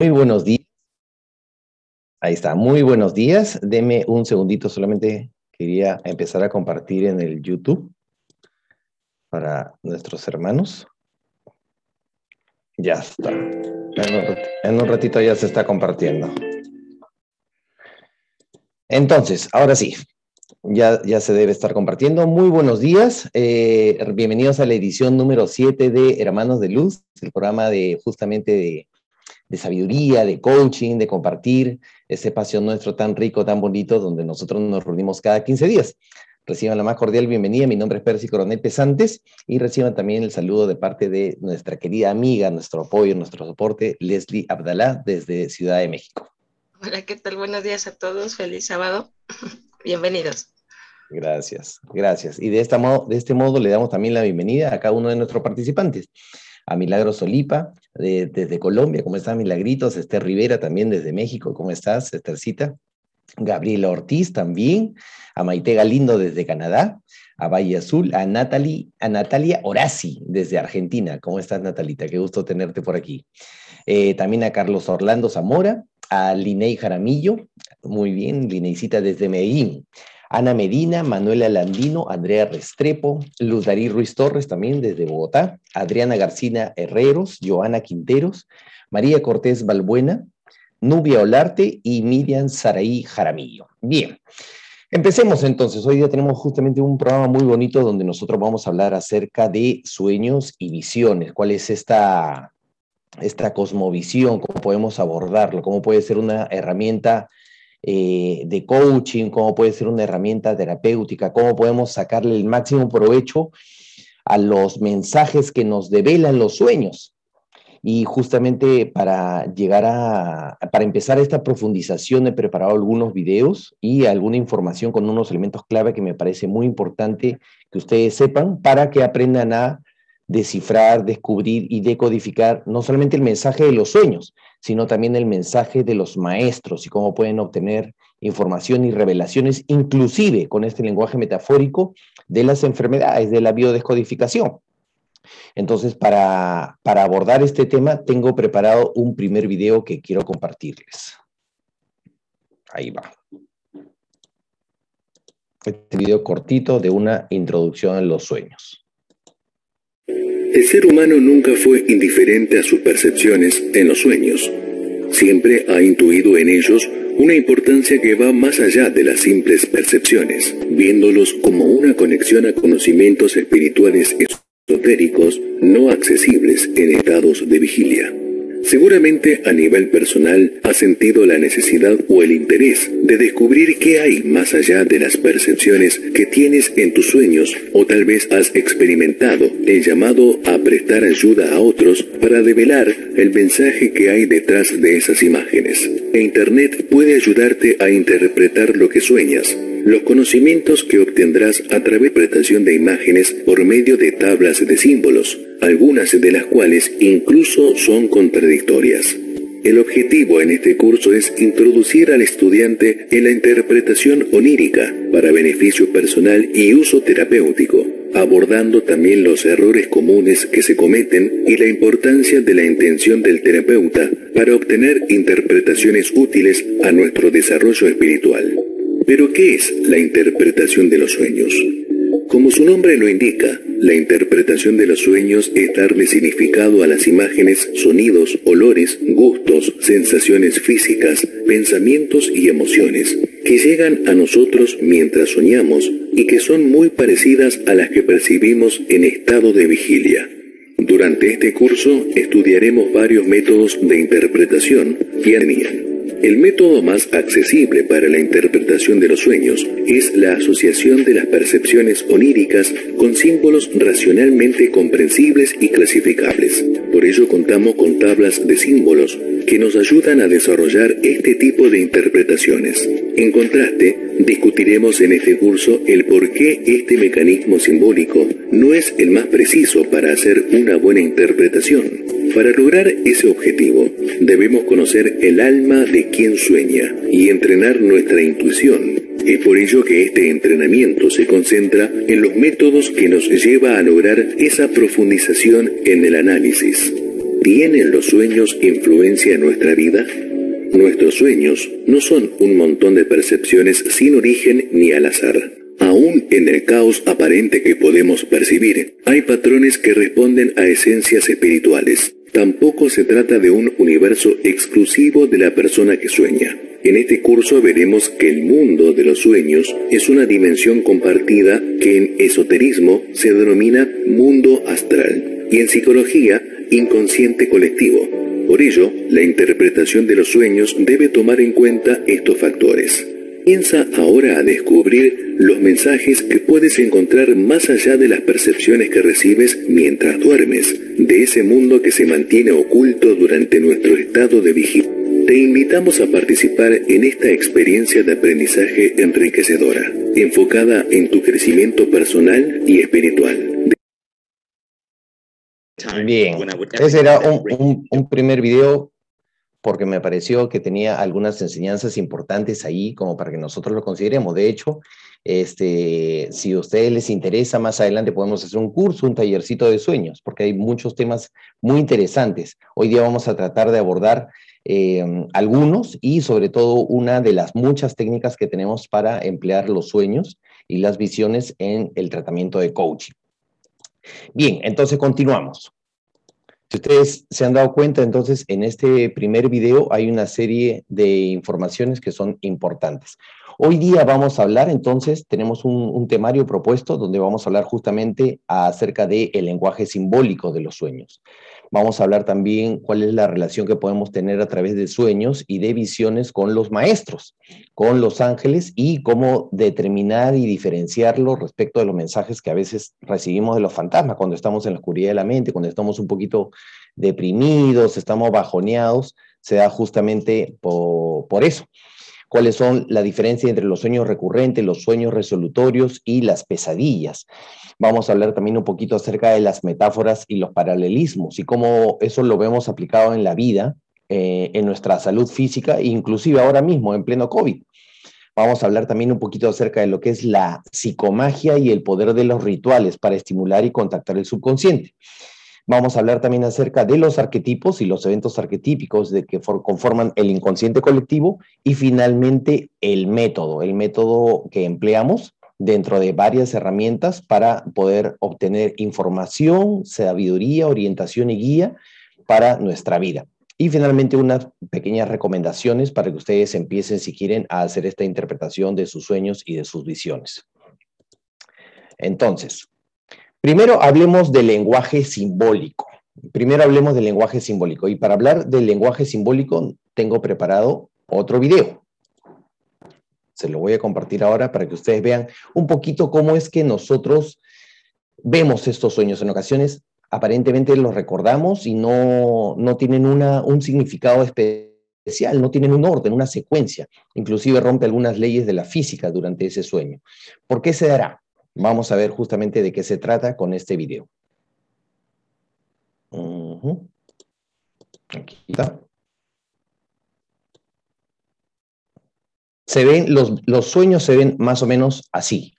Muy buenos días. Ahí está, muy buenos días. Deme un segundito, solamente quería empezar a compartir en el YouTube para nuestros hermanos. Ya está. En un ratito ya se está compartiendo. Entonces, ahora sí, ya, ya se debe estar compartiendo. Muy buenos días. Eh, bienvenidos a la edición número 7 de Hermanos de Luz, el programa de justamente de de sabiduría, de coaching, de compartir ese espacio nuestro tan rico, tan bonito, donde nosotros nos reunimos cada 15 días. Reciban la más cordial bienvenida. Mi nombre es Percy Coronel Pesantes y reciban también el saludo de parte de nuestra querida amiga, nuestro apoyo, nuestro soporte, Leslie Abdalá, desde Ciudad de México. Hola, ¿qué tal? Buenos días a todos. Feliz sábado. Bienvenidos. Gracias, gracias. Y de, esta modo, de este modo le damos también la bienvenida a cada uno de nuestros participantes a Milagro Solipa desde Colombia, ¿cómo estás Milagritos? Esther Rivera también desde México, ¿cómo estás Esthercita? Gabriela Ortiz también, a Maite Galindo desde Canadá, a Valle Azul, a, Natalie, a Natalia Orasi desde Argentina. ¿Cómo estás Natalita? Qué gusto tenerte por aquí. Eh, también a Carlos Orlando Zamora, a Linei Jaramillo, muy bien, Lineicita desde Medellín, Ana Medina, Manuela Landino, Andrea Restrepo, Luz Darí Ruiz Torres también desde Bogotá, Adriana Garcina Herreros, Joana Quinteros, María Cortés Balbuena, Nubia Olarte y Miriam Saraí Jaramillo. Bien, empecemos entonces. Hoy día tenemos justamente un programa muy bonito donde nosotros vamos a hablar acerca de sueños y visiones. ¿Cuál es esta, esta cosmovisión? ¿Cómo podemos abordarlo? ¿Cómo puede ser una herramienta eh, de coaching, cómo puede ser una herramienta terapéutica, cómo podemos sacarle el máximo provecho a los mensajes que nos develan los sueños. Y justamente para llegar a, para empezar esta profundización he preparado algunos videos y alguna información con unos elementos clave que me parece muy importante que ustedes sepan para que aprendan a descifrar, descubrir y decodificar no solamente el mensaje de los sueños, sino también el mensaje de los maestros y cómo pueden obtener información y revelaciones, inclusive con este lenguaje metafórico de las enfermedades, de la biodescodificación. Entonces, para, para abordar este tema, tengo preparado un primer video que quiero compartirles. Ahí va. Este video cortito de una introducción a los sueños. El ser humano nunca fue indiferente a sus percepciones en los sueños. Siempre ha intuido en ellos una importancia que va más allá de las simples percepciones, viéndolos como una conexión a conocimientos espirituales esotéricos no accesibles en estados de vigilia. Seguramente a nivel personal has sentido la necesidad o el interés de descubrir qué hay más allá de las percepciones que tienes en tus sueños o tal vez has experimentado el llamado a prestar ayuda a otros para develar el mensaje que hay detrás de esas imágenes. E Internet puede ayudarte a interpretar lo que sueñas los conocimientos que obtendrás a través de interpretación de imágenes por medio de tablas de símbolos, algunas de las cuales incluso son contradictorias. El objetivo en este curso es introducir al estudiante en la interpretación onírica para beneficio personal y uso terapéutico, abordando también los errores comunes que se cometen y la importancia de la intención del terapeuta para obtener interpretaciones útiles a nuestro desarrollo espiritual. Pero ¿qué es la interpretación de los sueños? Como su nombre lo indica, la interpretación de los sueños es darle significado a las imágenes, sonidos, olores, gustos, sensaciones físicas, pensamientos y emociones que llegan a nosotros mientras soñamos y que son muy parecidas a las que percibimos en estado de vigilia. Durante este curso estudiaremos varios métodos de interpretación que el método más accesible para la interpretación de los sueños es la asociación de las percepciones oníricas con símbolos racionalmente comprensibles y clasificables. Por ello contamos con tablas de símbolos que nos ayudan a desarrollar este tipo de interpretaciones. En contraste, discutiremos en este curso el por qué este mecanismo simbólico no es el más preciso para hacer una buena interpretación. Para lograr ese objetivo, debemos conocer el alma de quien sueña y entrenar nuestra intuición. Es por ello que este entrenamiento se concentra en los métodos que nos lleva a lograr esa profundización en el análisis. ¿Tienen los sueños influencia en nuestra vida? Nuestros sueños no son un montón de percepciones sin origen ni al azar. Aún en el caos aparente que podemos percibir, hay patrones que responden a esencias espirituales. Tampoco se trata de un universo exclusivo de la persona que sueña. En este curso veremos que el mundo de los sueños es una dimensión compartida que en esoterismo se denomina mundo astral y en psicología inconsciente colectivo. Por ello, la interpretación de los sueños debe tomar en cuenta estos factores. Piensa ahora a descubrir los mensajes que puedes encontrar más allá de las percepciones que recibes mientras duermes, de ese mundo que se mantiene oculto durante nuestro estado de vigilia. Te invitamos a participar en esta experiencia de aprendizaje enriquecedora, enfocada en tu crecimiento personal y espiritual. Bien, ese era un, un primer video porque me pareció que tenía algunas enseñanzas importantes ahí como para que nosotros lo consideremos. De hecho, este, si a ustedes les interesa, más adelante podemos hacer un curso, un tallercito de sueños, porque hay muchos temas muy interesantes. Hoy día vamos a tratar de abordar eh, algunos y sobre todo una de las muchas técnicas que tenemos para emplear los sueños y las visiones en el tratamiento de coaching. Bien, entonces continuamos. Si ustedes se han dado cuenta, entonces en este primer video hay una serie de informaciones que son importantes. Hoy día vamos a hablar, entonces, tenemos un, temario propuesto donde vamos a hablar justamente acerca del lenguaje simbólico de los sueños. Vamos a hablar también cuál es la relación que podemos tener a través de sueños y de visiones con los maestros, con los ángeles y cómo determinar y diferenciarlo respecto de los mensajes que a veces recibimos de los fantasmas cuando estamos en la oscuridad de la mente, cuando estamos un poquito deprimidos, estamos bajoneados, se da justamente por, por eso cuáles son la diferencia entre los sueños recurrentes, los sueños resolutorios y las pesadillas. Vamos a hablar también un poquito acerca de las metáforas y los paralelismos y cómo eso lo vemos aplicado en la vida, eh, en nuestra salud física, inclusive ahora mismo en pleno COVID. Vamos a hablar también un poquito acerca de lo que es la psicomagia y el poder de los rituales para estimular y contactar el subconsciente. Vamos a hablar también acerca de los arquetipos y los eventos arquetípicos de que conforman el inconsciente colectivo y finalmente el método, el método que empleamos dentro de varias herramientas para poder obtener información, sabiduría, orientación y guía para nuestra vida. Y finalmente unas pequeñas recomendaciones para que ustedes empiecen, si quieren, a hacer esta interpretación de sus sueños y de sus visiones. Entonces, primero hablemos del lenguaje simbólico. Primero hablemos del lenguaje simbólico. Y para hablar del lenguaje simbólico, tengo preparado otro video se lo voy a compartir ahora para que ustedes vean un poquito cómo es que nosotros vemos estos sueños. En ocasiones aparentemente los recordamos y no, no tienen una, un significado especial, no tienen un orden, una secuencia. Inclusive rompe algunas leyes de la física durante ese sueño. ¿Por qué se dará? Vamos a ver justamente de qué se trata con este video. Aquí está. se ven, los, los sueños se ven más o menos así.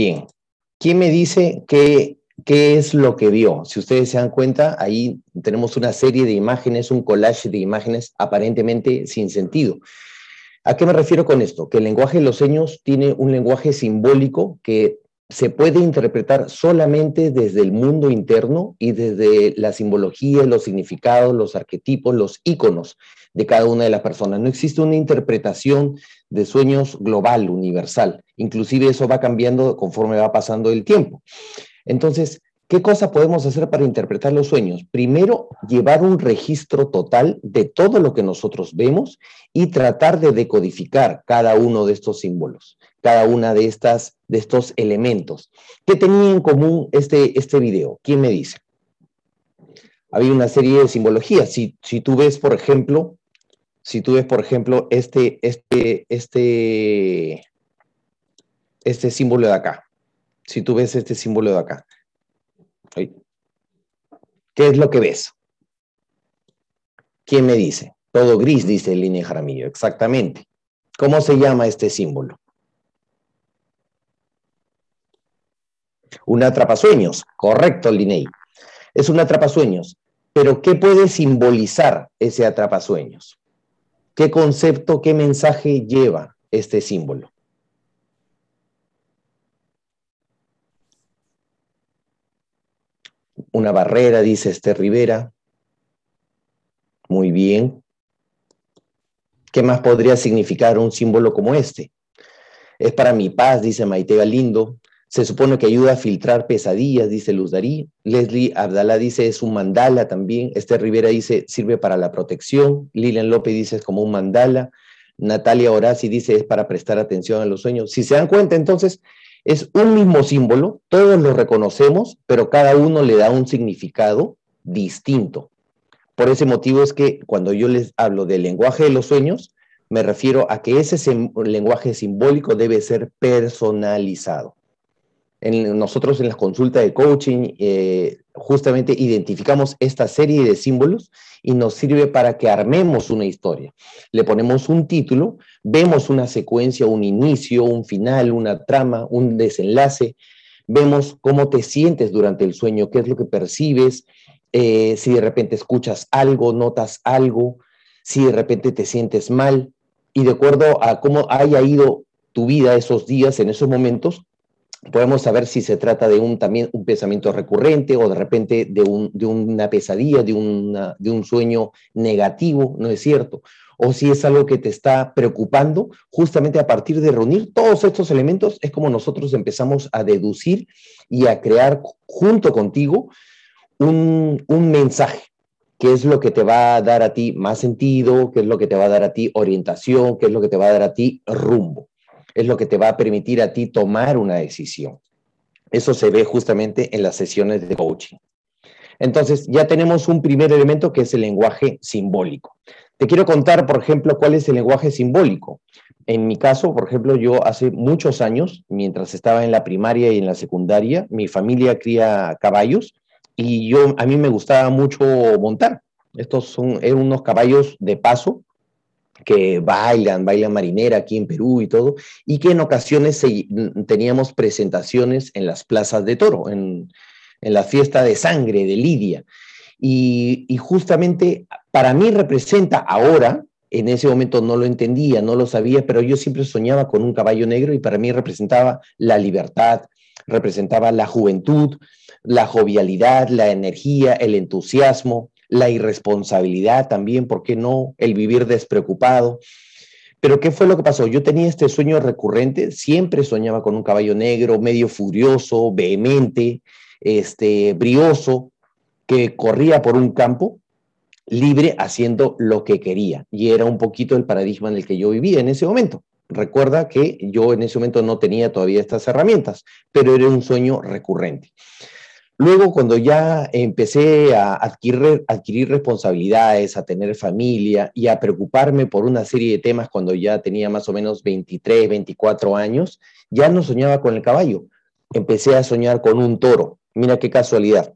Bien. ¿Quién me dice qué, qué es lo que vio? Si ustedes se dan cuenta, ahí tenemos una serie de imágenes, un collage de imágenes aparentemente sin sentido. ¿A qué me refiero con esto? Que el lenguaje de los seños tiene un lenguaje simbólico que se puede interpretar solamente desde el mundo interno y desde la simbología, los significados, los arquetipos, los íconos de cada una de las personas. No existe una interpretación de sueños global, universal. Inclusive eso va cambiando conforme va pasando el tiempo. Entonces, ¿qué cosa podemos hacer para interpretar los sueños? Primero, llevar un registro total de todo lo que nosotros vemos y tratar de decodificar cada uno de estos símbolos cada una de, estas, de estos elementos. ¿Qué tenía en común este, este video? ¿Quién me dice? Había una serie de simbologías. Si, si tú ves, por ejemplo, si tú ves, por ejemplo, este, este, este, este símbolo de acá, si tú ves este símbolo de acá, ¿qué es lo que ves? ¿Quién me dice? Todo gris, dice línea Jaramillo, exactamente. ¿Cómo se llama este símbolo? Un atrapasueños, correcto, Linei. Es un atrapasueños. Pero ¿qué puede simbolizar ese atrapasueños? ¿Qué concepto, qué mensaje lleva este símbolo? Una barrera, dice este Rivera. Muy bien. ¿Qué más podría significar un símbolo como este? Es para mi paz, dice Maite Galindo. Se supone que ayuda a filtrar pesadillas, dice Luz Darí. Leslie Abdalá dice es un mandala también. Esther Rivera dice sirve para la protección. Lilian López dice es como un mandala. Natalia Horaci dice es para prestar atención a los sueños. Si se dan cuenta, entonces es un mismo símbolo, todos lo reconocemos, pero cada uno le da un significado distinto. Por ese motivo es que cuando yo les hablo del lenguaje de los sueños, me refiero a que ese lenguaje simbólico debe ser personalizado nosotros en las consultas de coaching eh, justamente identificamos esta serie de símbolos y nos sirve para que armemos una historia. Le ponemos un título, vemos una secuencia, un inicio, un final, una trama, un desenlace, vemos cómo te sientes durante el sueño, qué es lo que percibes, eh, si de repente escuchas algo, notas algo, si de repente te sientes mal, y de acuerdo a cómo haya ido tu vida esos días, en esos momentos, podemos saber si se trata de un, también un pensamiento recurrente o de repente de, una pesadilla, de, de un sueño negativo, ¿no es cierto? O si es algo que te está preocupando, justamente a partir de reunir todos estos elementos es como nosotros empezamos a deducir y a crear junto contigo un, un mensaje, que es lo que te va a dar a ti más sentido, qué es lo que te va a dar a ti orientación, qué es lo que te va a dar a ti rumbo es lo que te va a permitir a ti tomar una decisión. Eso se ve justamente en las sesiones de coaching. Entonces, ya tenemos un primer elemento que es el lenguaje simbólico. Te quiero contar, por ejemplo, cuál es el lenguaje simbólico. En mi caso, por ejemplo, yo hace muchos años, mientras estaba en la primaria y en la secundaria, mi familia cría caballos y yo a mí me gustaba mucho montar. Estos son eran unos caballos de paso que bailan, bailan marinera aquí en Perú y todo, y que en ocasiones teníamos presentaciones en las plazas de toro, en, la fiesta de sangre de Lidia. Y, y, justamente para mí representa ahora, en ese momento no lo entendía, no lo sabía, pero yo siempre soñaba con un caballo negro y para mí representaba la libertad, representaba la juventud, la jovialidad, la energía, el entusiasmo, la irresponsabilidad también, ¿por qué no? El vivir despreocupado. Pero ¿qué fue lo que pasó? Yo tenía este sueño recurrente, siempre soñaba con un caballo negro, medio furioso, vehemente, este, brioso, que corría por un campo libre haciendo lo que quería. Y era un poquito el paradigma en el que yo vivía en ese momento. Recuerda que yo en ese momento no tenía todavía estas herramientas, pero era un sueño recurrente. Luego, cuando ya empecé a adquirir, adquirir, responsabilidades, a tener familia y a preocuparme por una serie de temas cuando ya tenía más o menos 23, 24 años, ya no soñaba con el caballo. Empecé a soñar con un toro. Mira qué casualidad.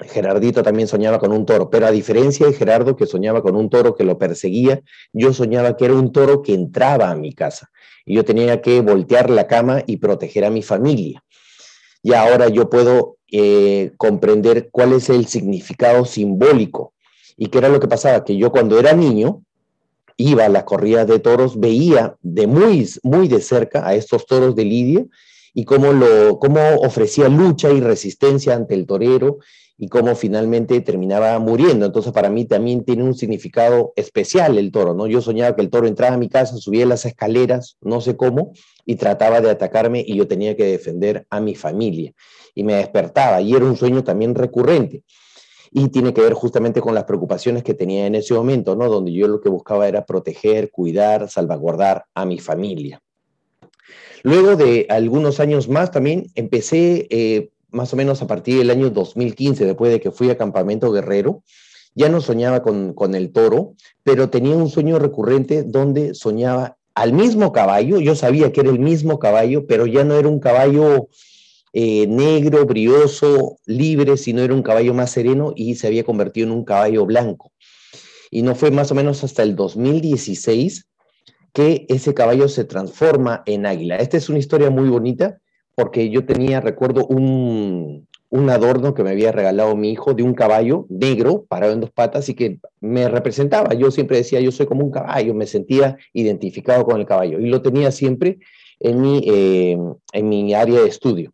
Gerardito también soñaba con un toro, pero a diferencia de Gerardo que soñaba con un toro que lo perseguía, yo soñaba que era un toro que entraba a mi casa y yo tenía que voltear la cama y proteger a mi familia. Y ahora yo puedo eh, comprender cuál es el significado simbólico. Y qué era lo que pasaba, que yo cuando era niño iba a las corridas de toros, veía de muy, muy de cerca a estos toros de Lidia y cómo, lo, cómo ofrecía lucha y resistencia ante el torero y cómo finalmente terminaba muriendo. Entonces para mí también tiene un significado especial el toro, ¿no? Yo soñaba que el toro entraba a mi casa, subía las escaleras, no sé cómo, y trataba de atacarme y yo tenía que defender a mi familia. Y me despertaba y era un sueño también recurrente. Y tiene que ver justamente con las preocupaciones que tenía en ese momento, ¿no? Donde yo lo que buscaba era proteger, cuidar, salvaguardar a mi familia. Luego de algunos años más también empecé eh, más o menos a partir del año 2015, después de que fui a Campamento Guerrero, ya no soñaba con, con el toro, pero tenía un sueño recurrente donde soñaba al mismo caballo, yo sabía que era el mismo caballo, pero ya no era un caballo eh, negro, brioso, libre, sino era un caballo más sereno y se había convertido en un caballo blanco. Y no fue más o menos hasta el 2016 que ese caballo se transforma en águila. Esta es una historia muy bonita porque yo tenía, recuerdo, un, adorno que me había regalado mi hijo de un caballo negro parado en dos patas y que me representaba. Yo siempre decía, yo soy como un caballo, me sentía identificado con el caballo y lo tenía siempre en mi, eh, en mi área de estudio.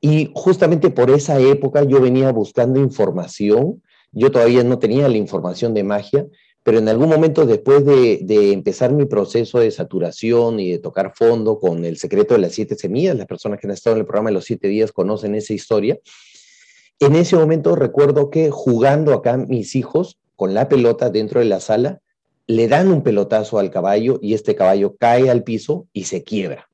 Y justamente por esa época yo venía buscando información, yo todavía no tenía la información de magia, pero en algún momento después de, empezar mi proceso de saturación y de tocar fondo con el secreto de las siete semillas, las personas que han estado en el programa de los siete días conocen esa historia, en ese momento recuerdo que jugando acá mis hijos con la pelota dentro de la sala, le dan un pelotazo al caballo y este caballo cae al piso y se quiebra.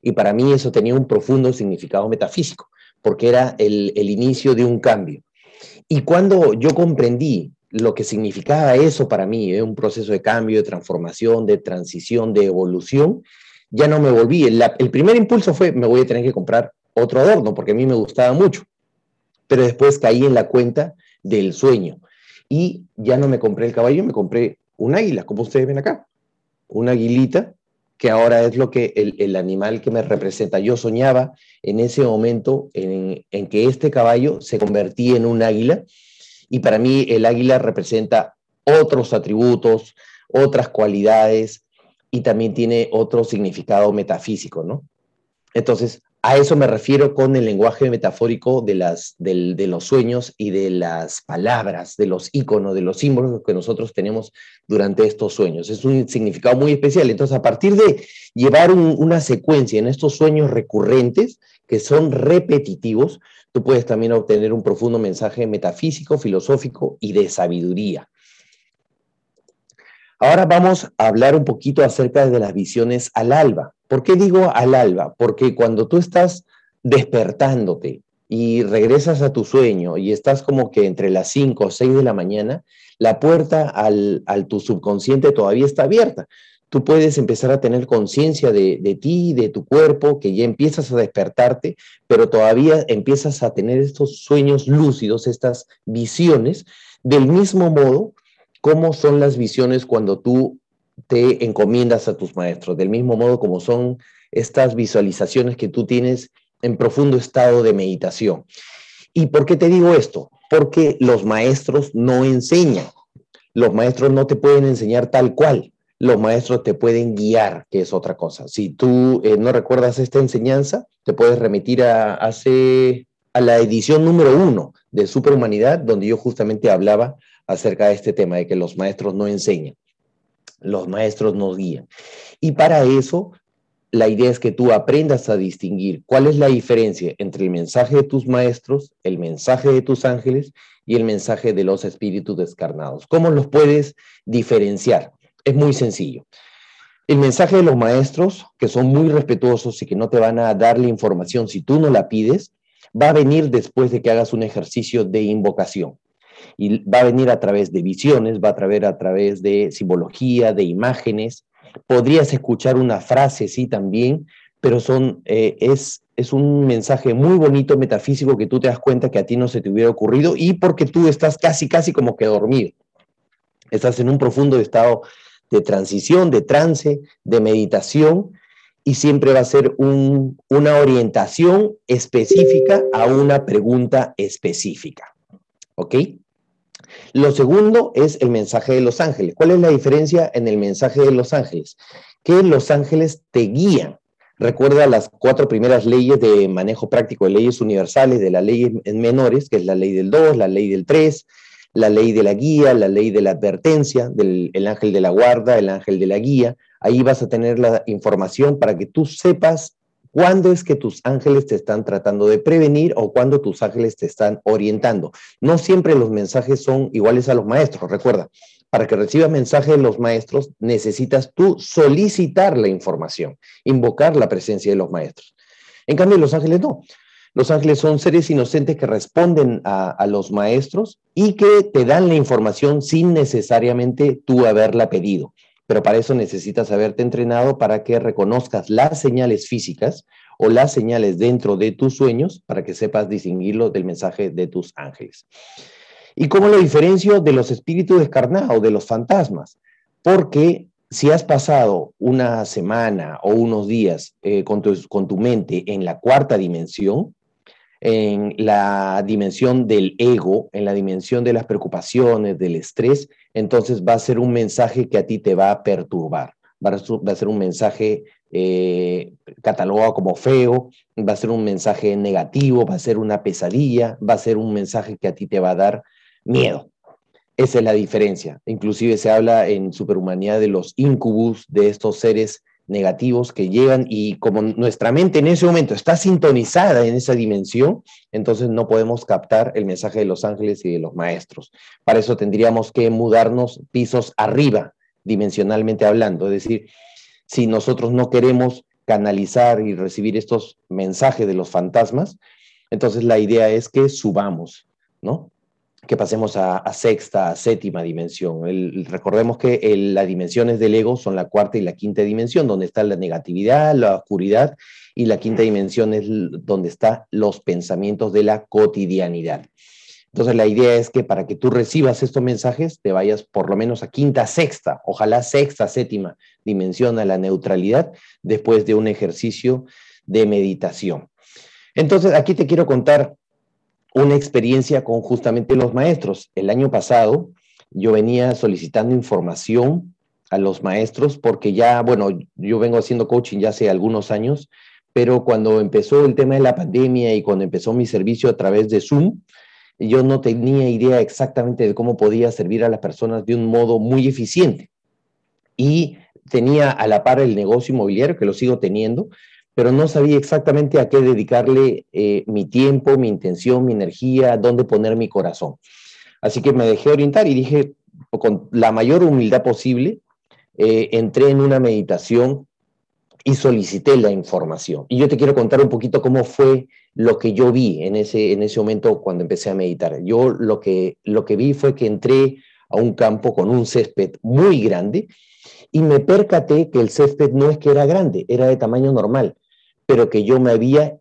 Y para mí eso tenía un profundo significado metafísico, porque era el, inicio de un cambio. Y cuando yo comprendí lo que significaba eso para mí, ¿eh? un proceso de cambio, de transformación, de transición, de evolución, ya no me volví. El, el, primer impulso fue, me voy a tener que comprar otro adorno, porque a mí me gustaba mucho. Pero después caí en la cuenta del sueño. Y ya no me compré el caballo, me compré un águila, como ustedes ven acá. Una aguilita, que ahora es lo que el, el animal que me representa. Yo soñaba en ese momento en, en que este caballo se convertía en un águila y para mí el águila representa otros atributos, otras cualidades y también tiene otro significado metafísico, ¿no? Entonces, a eso me refiero con el lenguaje metafórico de, las, de los sueños y de las palabras, de los iconos, de los símbolos que nosotros tenemos durante estos sueños. Es un significado muy especial. Entonces, a partir de llevar una secuencia en estos sueños recurrentes, que son repetitivos, tú puedes también obtener un profundo mensaje metafísico, filosófico y de sabiduría. Ahora vamos a hablar un poquito acerca de las visiones al alba. ¿Por qué digo al alba? Porque cuando tú estás despertándote y regresas a tu sueño y estás como que entre las 5 o 6 de la mañana, la puerta al, al tu subconsciente todavía está abierta tú puedes empezar a tener conciencia de, de, ti, de tu cuerpo, que ya empiezas a despertarte, pero todavía empiezas a tener estos sueños lúcidos, estas visiones, del mismo modo como son las visiones cuando tú te encomiendas a tus maestros, del mismo modo como son estas visualizaciones que tú tienes en profundo estado de meditación. ¿Y por qué te digo esto? Porque los maestros no enseñan. Los maestros no te pueden enseñar tal cual los maestros te pueden guiar, que es otra cosa. Si tú eh, no recuerdas esta enseñanza, te puedes remitir a, a la edición número uno de Superhumanidad, donde yo justamente hablaba acerca de este tema, de que los maestros no enseñan, los maestros nos guían. Y para eso, la idea es que tú aprendas a distinguir cuál es la diferencia entre el mensaje de tus maestros, el mensaje de tus ángeles y el mensaje de los espíritus descarnados. ¿Cómo los puedes diferenciar? Es muy sencillo. El mensaje de los maestros, que son muy respetuosos y que no te van a dar la información si tú no la pides, va a venir después de que hagas un ejercicio de invocación. Y va a venir a través de visiones, va a través a través de simbología, de imágenes. Podrías escuchar una frase, sí, también, pero son, eh, es, es un mensaje muy bonito, metafísico, que tú te das cuenta que a ti no se te hubiera ocurrido y porque tú estás casi, casi como que dormido. Estás en un profundo estado de transición, de trance, de meditación, y siempre va a ser una orientación específica a una pregunta específica. ¿Ok? Lo segundo es el mensaje de los ángeles. ¿Cuál es la diferencia en el mensaje de los ángeles? Que los ángeles te guían. Recuerda las cuatro primeras leyes de manejo práctico de leyes universales, de la ley en menores, que es la ley del 2, la ley del 3, la ley de la guía, la ley de la advertencia, del el ángel de la guarda, el ángel de la guía. Ahí vas a tener la información para que tú sepas cuándo es que tus ángeles te están tratando de prevenir o cuándo tus ángeles te están orientando. No siempre los mensajes son iguales a los maestros, recuerda. Para que recibas mensajes de los maestros, necesitas tú solicitar la información, invocar la presencia de los maestros. En cambio, los ángeles no. Los ángeles son seres inocentes que responden a, los maestros y que te dan la información sin necesariamente tú haberla pedido. Pero para eso necesitas haberte entrenado para que reconozcas las señales físicas o las señales dentro de tus sueños para que sepas distinguirlo del mensaje de tus ángeles. ¿Y cómo lo diferencio de los espíritus descarnados, de los fantasmas? Porque si has pasado una semana o unos días eh, con, con tu mente en la cuarta dimensión, en la dimensión del ego, en la dimensión de las preocupaciones, del estrés, entonces va a ser un mensaje que a ti te va a perturbar, va a ser un mensaje eh, catalogado como feo, va a ser un mensaje negativo, va a ser una pesadilla, va a ser un mensaje que a ti te va a dar miedo. Esa es la diferencia. Inclusive se habla en superhumanidad de los incubus, de estos seres negativos que llegan y como nuestra mente en ese momento está sintonizada en esa dimensión, entonces no podemos captar el mensaje de los ángeles y de los maestros. Para eso tendríamos que mudarnos pisos arriba, dimensionalmente hablando. Es decir, si nosotros no queremos canalizar y recibir estos mensajes de los fantasmas, entonces la idea es que subamos, ¿no? Que pasemos a, sexta, a séptima dimensión. recordemos que las dimensiones del ego son la cuarta y la quinta dimensión, donde está la negatividad, la oscuridad, y la quinta dimensión es donde están los pensamientos de la cotidianidad. Entonces la idea es que para que tú recibas estos mensajes, te vayas por lo menos a quinta, sexta, ojalá sexta, séptima dimensión a la neutralidad después de un ejercicio de meditación. Entonces aquí te quiero contar una experiencia con justamente los maestros. El año pasado yo venía solicitando información a los maestros porque ya, bueno, yo vengo haciendo coaching ya hace algunos años, pero cuando empezó el tema de la pandemia y cuando empezó mi servicio a través de Zoom, yo no tenía idea exactamente de cómo podía servir a las personas de un modo muy eficiente. Y tenía a la par el negocio inmobiliario, que lo sigo teniendo, pero no sabía exactamente a qué dedicarle eh, mi tiempo, mi intención, mi energía, dónde poner mi corazón. Así que me dejé orientar y dije, con la mayor humildad posible, eh, entré en una meditación y solicité la información. Y yo te quiero contar un poquito cómo fue lo que yo vi en ese, en ese momento cuando empecé a meditar. Yo lo que, lo que vi fue que entré a un campo con un césped muy grande y me percaté que el césped no es que era grande, era de tamaño normal pero que yo me había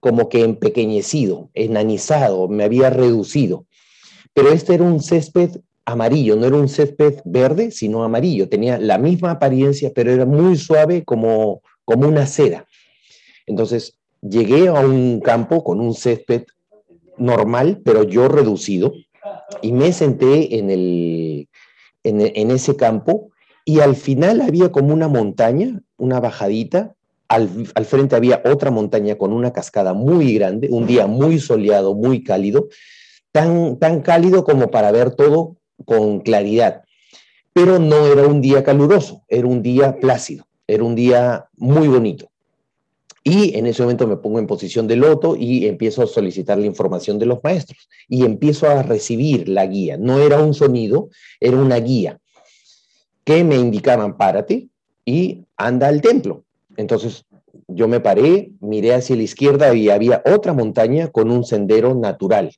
como que empequeñecido, enanizado, me había reducido. Pero este era un césped amarillo, no era un césped verde, sino amarillo. Tenía la misma apariencia, pero era muy suave como, como una seda. Entonces, llegué a un campo con un césped normal, pero yo reducido, y me senté en, el, en, en ese campo, y al final había como una montaña, una bajadita, al, frente había otra montaña con una cascada muy grande, un día muy soleado, muy cálido, tan, tan cálido como para ver todo con claridad. Pero no era un día caluroso, era un día plácido, era un día muy bonito. Y en ese momento me pongo en posición de loto y empiezo a solicitar la información de los maestros y empiezo a recibir la guía. No era un sonido, era una guía que me indicaban párate y anda al templo. Entonces yo me paré, miré hacia la izquierda y había otra montaña con un sendero natural.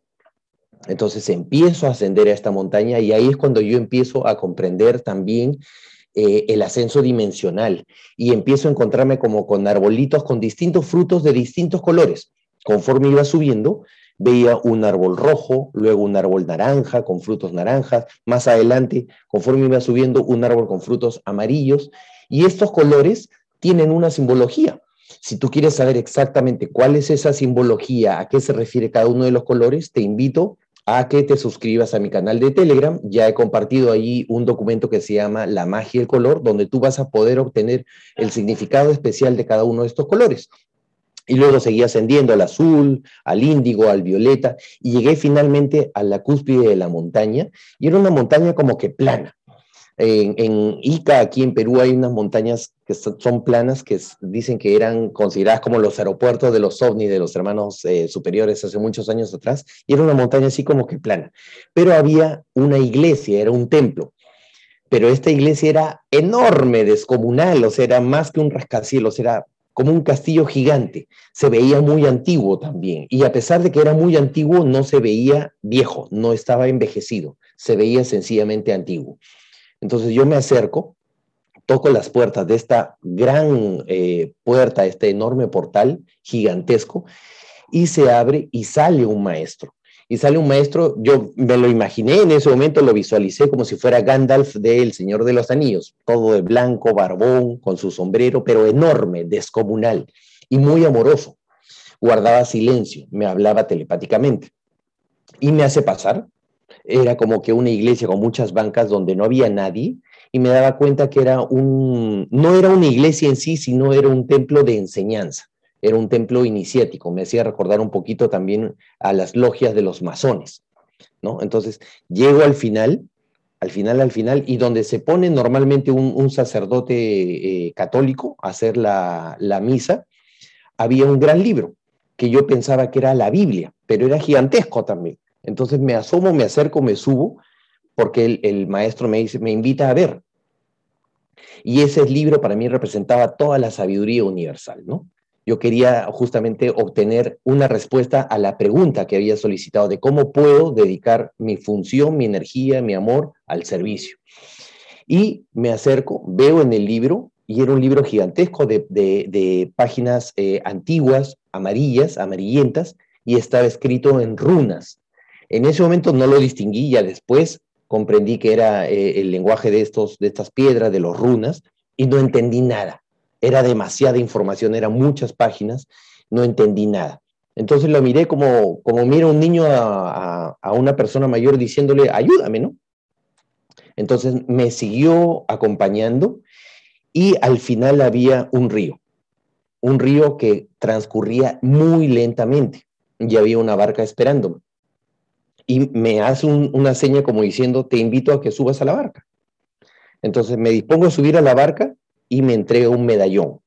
Entonces empiezo a ascender a esta montaña y ahí es cuando yo empiezo a comprender también eh, el ascenso dimensional y empiezo a encontrarme como con arbolitos con distintos frutos de distintos colores. Conforme iba subiendo, veía un árbol rojo, luego un árbol naranja con frutos naranjas, más adelante, conforme iba subiendo, un árbol con frutos amarillos, y estos colores tienen una simbología. Si tú quieres saber exactamente cuál es esa simbología, a qué se refiere cada uno de los colores, te invito a que te suscribas a mi canal de Telegram. Ya he compartido ahí un documento que se llama La magia del color, donde tú vas a poder obtener el significado especial de cada uno de estos colores. Y luego seguí ascendiendo al azul, al índigo, al violeta, y llegué finalmente a la cúspide de la montaña, y era una montaña como que plana. En, Ica, aquí en Perú, hay unas montañas que son planas que dicen que eran consideradas como los aeropuertos de los ovnis de los hermanos eh, superiores hace muchos años atrás, y era una montaña así como que plana. Pero había una iglesia, era un templo. Pero esta iglesia era enorme, descomunal, o sea, era más que un rascacielos, era como un castillo gigante. Se veía muy antiguo también. Y a pesar de que era muy antiguo, no se veía viejo, no estaba envejecido, se veía sencillamente antiguo. Entonces yo me acerco, toco las puertas de esta gran eh, puerta, este enorme portal gigantesco, y se abre y sale un maestro. Y sale un maestro, yo me lo imaginé en ese momento, lo visualicé como si fuera Gandalf del Señor de los Anillos, todo de blanco, barbón, con su sombrero, pero enorme, descomunal y muy amoroso. Guardaba silencio, me hablaba telepáticamente. Y me hace pasar, era como que una iglesia con muchas bancas donde no había nadie y me daba cuenta que era un, no era una iglesia en sí, sino era un templo de enseñanza, era un templo iniciático, me hacía recordar un poquito también a las logias de los masones, ¿no? Entonces, llego al final, al final, al final, y donde se pone normalmente un, sacerdote eh, católico a hacer la, la misa, había un gran libro que yo pensaba que era la Biblia, pero era gigantesco también. Entonces me asomo, me acerco, me subo, porque el, maestro me dice, me invita a ver. Y ese libro para mí representaba toda la sabiduría universal, ¿no? Yo quería justamente obtener una respuesta a la pregunta que había solicitado de cómo puedo dedicar mi función, mi energía, mi amor al servicio. Y me acerco, veo en el libro, y era un libro gigantesco de, páginas eh, antiguas, amarillas, amarillentas, y estaba escrito en runas. En ese momento no lo distinguí, ya después comprendí que era eh, el lenguaje de, estos, de estas piedras, de los runas, y no entendí nada. Era demasiada información, eran muchas páginas, no entendí nada. Entonces lo miré como, como mira un niño a, a una persona mayor diciéndole, ayúdame, ¿no? Entonces me siguió acompañando y al final había un río, un río que transcurría muy lentamente y había una barca esperándome y me hace una seña como diciendo, te invito a que subas a la barca. Entonces me dispongo a subir a la barca y me entrega un medallón.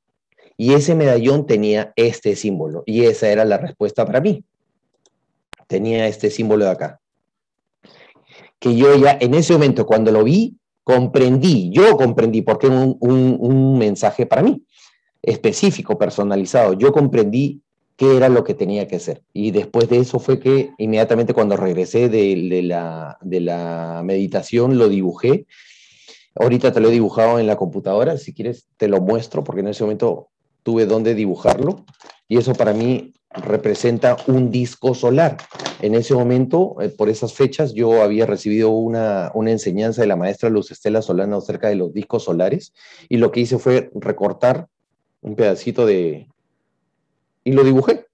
Y ese medallón tenía este símbolo y esa era la respuesta para mí. Tenía este símbolo de acá. Que yo ya en ese momento cuando lo vi, comprendí, yo comprendí, porque un, un, un mensaje para mí, específico, personalizado. Yo comprendí qué era lo que tenía que hacer. Y después de eso fue que inmediatamente cuando regresé de, la, meditación lo dibujé. Ahorita te lo he dibujado en la computadora, si quieres te lo muestro porque en ese momento tuve donde dibujarlo y eso para mí representa un disco solar. En ese momento, eh, por esas fechas, yo había recibido una, una, enseñanza de la maestra Luz Estela Solano acerca de los discos solares y lo que hice fue recortar un pedacito de, y lo dibujé.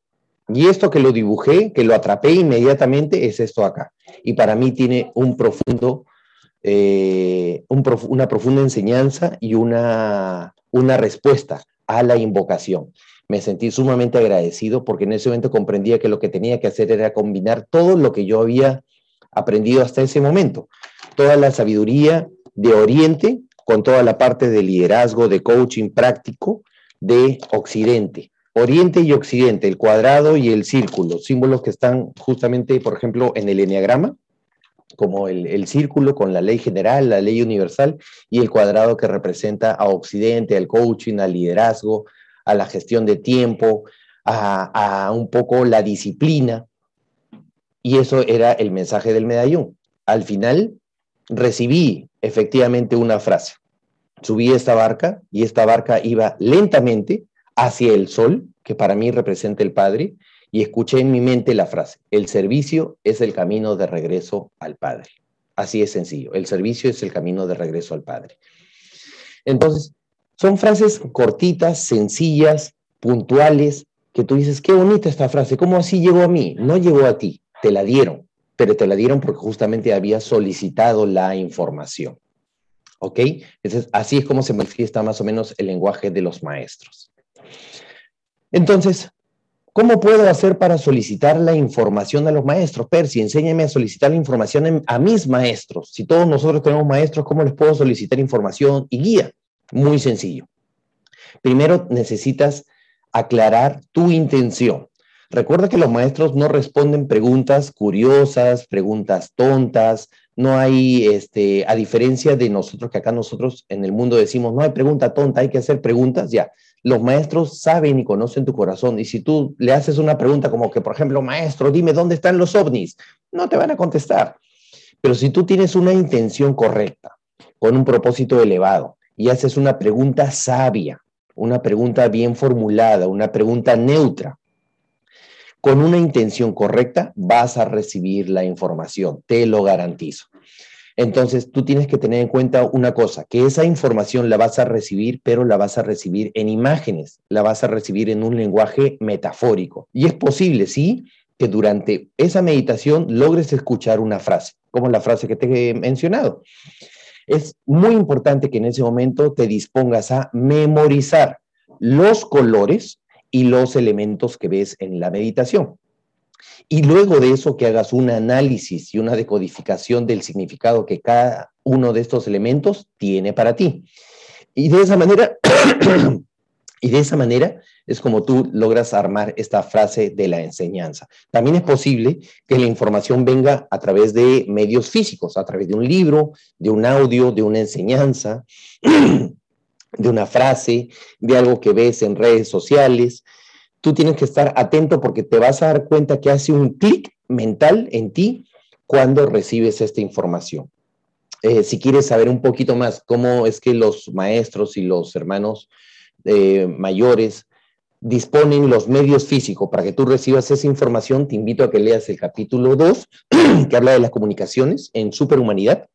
Y esto que lo dibujé, que lo atrapé inmediatamente, es esto acá. Y para mí tiene un profundo, eh, una profunda enseñanza y una, una respuesta a la invocación. Me sentí sumamente agradecido porque en ese momento comprendía que lo que tenía que hacer era combinar todo lo que yo había aprendido hasta ese momento. Toda la sabiduría de Oriente con toda la parte de liderazgo, de coaching práctico de Occidente. Oriente y Occidente, el cuadrado y el círculo, símbolos que están justamente, por ejemplo, en el enneagrama, como el, círculo con la ley general, la ley universal, y el cuadrado que representa a Occidente, al coaching, al liderazgo, a la gestión de tiempo, a, a un poco la disciplina. Y eso era el mensaje del medallón. Al final recibí efectivamente una frase. subí esta barca y esta barca iba lentamente hacia el sol, que para mí representa el Padre, y escuché en mi mente la frase, el servicio es el camino de regreso al Padre. Así es sencillo, el servicio es el camino de regreso al Padre. Entonces, son frases cortitas, sencillas, puntuales, que tú dices, qué bonita esta frase, ¿cómo así llegó a mí? No llegó a ti, te la dieron, pero te la dieron porque justamente había solicitado la información. ¿Ok? Entonces, así es como se manifiesta más o menos el lenguaje de los maestros. Entonces, ¿cómo puedo hacer para solicitar la información a los maestros? Percy, enséñame a solicitar la información a mis maestros. Si todos nosotros tenemos maestros, ¿cómo les puedo solicitar información y guía? Muy sencillo. Primero necesitas aclarar tu intención. Recuerda que los maestros no responden preguntas curiosas, preguntas tontas, no hay, este, a diferencia de nosotros, que acá nosotros en el mundo decimos, no hay pregunta tonta, hay que hacer preguntas, ya. Los maestros saben y conocen tu corazón. Y si tú le haces una pregunta como que, por ejemplo, maestro, dime dónde están los ovnis, no te van a contestar. Pero si tú tienes una intención correcta, con un propósito elevado, y haces una pregunta sabia, una pregunta bien formulada, una pregunta neutra, con una intención correcta, vas a recibir la información, te lo garantizo. Entonces, tú tienes que tener en cuenta una cosa, que esa información la vas a recibir, pero la vas a recibir en imágenes, la vas a recibir en un lenguaje metafórico. Y es posible, sí, que durante esa meditación logres escuchar una frase, como la frase que te he mencionado. Es muy importante que en ese momento te dispongas a memorizar los colores y los elementos que ves en la meditación. Y luego de eso que hagas un análisis y una decodificación del significado que cada uno de estos elementos tiene para ti. Y de esa manera, y de esa manera es como tú logras armar esta frase de la enseñanza. También es posible que la información venga a través de medios físicos, a través de un libro, de un audio, de una enseñanza. de una frase, de algo que ves en redes sociales. Tú tienes que estar atento porque te vas a dar cuenta que hace un clic mental en ti cuando recibes esta información. Eh, si quieres saber un poquito más cómo es que los maestros y los hermanos eh, mayores disponen los medios físicos para que tú recibas esa información, te invito a que leas el capítulo 2, que habla de las comunicaciones en superhumanidad,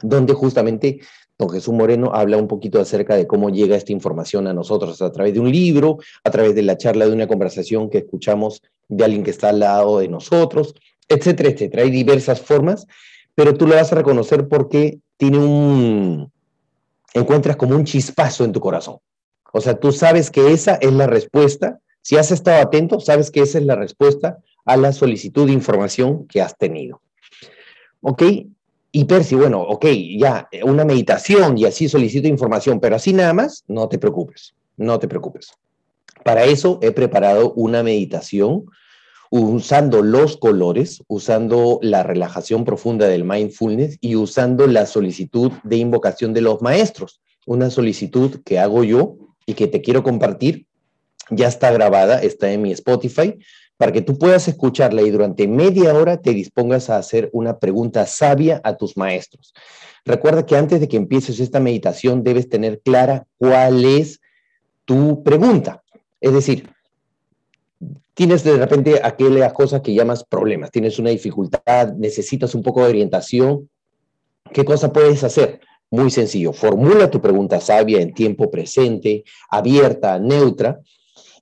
donde justamente don Jesús Moreno habla un poquito acerca de cómo llega esta información a nosotros a través de un libro, a través de la charla de una conversación que escuchamos de alguien que está al lado de nosotros, etcétera, etcétera. Hay diversas formas, pero tú lo vas a reconocer porque tiene un, encuentras como un chispazo en tu corazón. O sea, tú sabes que esa es la respuesta. Si has estado atento, sabes que esa es la respuesta a la solicitud de información que has tenido. ¿Ok? Y Percy, bueno, ok, ya, una meditación y así solicito información, pero así nada más, no te preocupes, no te preocupes. Para eso he preparado una meditación usando los colores, usando la relajación profunda del mindfulness y usando la solicitud de invocación de los maestros. Una solicitud que hago yo y que te quiero compartir. Ya está grabada, está en mi Spotify para que tú puedas escucharla y durante media hora te dispongas a hacer una pregunta sabia a tus maestros. Recuerda que antes de que empieces esta meditación debes tener clara cuál es tu pregunta. Es decir, tienes de repente aquellas cosas que llamas problemas, tienes una dificultad, necesitas un poco de orientación. ¿Qué cosa puedes hacer? Muy sencillo, formula tu pregunta sabia en tiempo presente, abierta, neutra,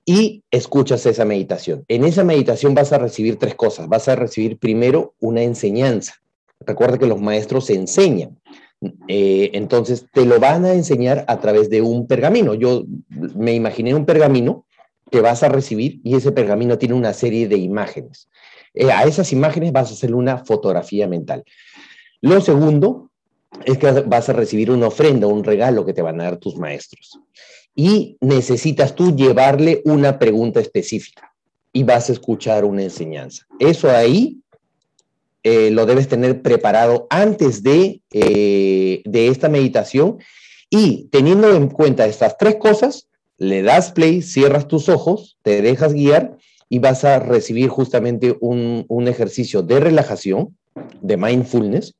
y escuchas esa meditación. En esa meditación vas a recibir tres cosas. Vas a recibir primero una enseñanza. Recuerda que los maestros enseñan. Eh, entonces te lo van a enseñar a través de un pergamino. Yo me imaginé un pergamino que vas a recibir y ese pergamino tiene una serie de imágenes. Eh, a esas imágenes vas a hacer una fotografía mental. Lo segundo es que vas a recibir una ofrenda, un regalo que te van a dar tus maestros y necesitas tú llevarle una pregunta específica y vas a escuchar una enseñanza. Eso ahí eh, lo debes tener preparado antes de, eh, de esta meditación y teniendo en cuenta estas tres cosas, le das play, cierras tus ojos, te dejas guiar y vas a recibir justamente un, un ejercicio de relajación, de mindfulness,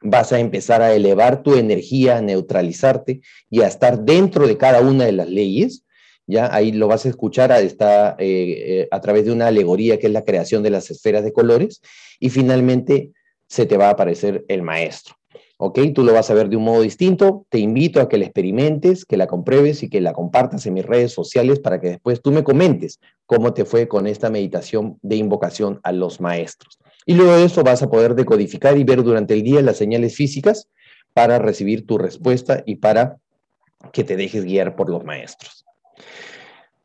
vas a empezar a elevar tu energía, a neutralizarte y a estar dentro de cada una de las leyes. Ya ahí lo vas a escuchar a, eh, eh, a través de una alegoría que es la creación de las esferas de colores y finalmente se te va a aparecer el maestro. ¿ok? Tú lo vas a ver de un modo distinto. Te invito a que la experimentes, que la compruebes y que la compartas en mis redes sociales para que después tú me comentes cómo te fue con esta meditación de invocación a los maestros. Y luego de eso vas a poder decodificar y ver durante el día las señales físicas para recibir tu respuesta y para que te dejes guiar por los maestros.